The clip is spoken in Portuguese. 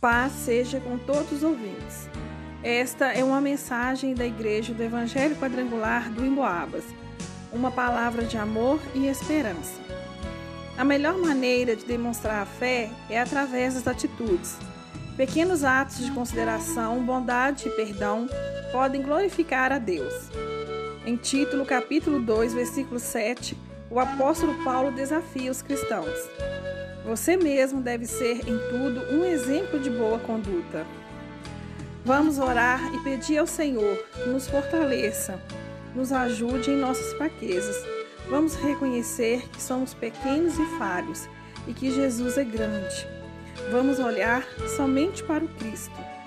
Paz seja com todos os ouvintes. Esta é uma mensagem da Igreja do Evangelho Quadrangular do Emboabas, uma palavra de amor e esperança. A melhor maneira de demonstrar a fé é através das atitudes. Pequenos atos de consideração, bondade e perdão podem glorificar a Deus. Em Título, capítulo 2, versículo 7, o apóstolo Paulo desafia os cristãos. Você mesmo deve ser em tudo um exemplo de boa conduta. Vamos orar e pedir ao Senhor que nos fortaleça, nos ajude em nossas fraquezas. Vamos reconhecer que somos pequenos e falhos e que Jesus é grande. Vamos olhar somente para o Cristo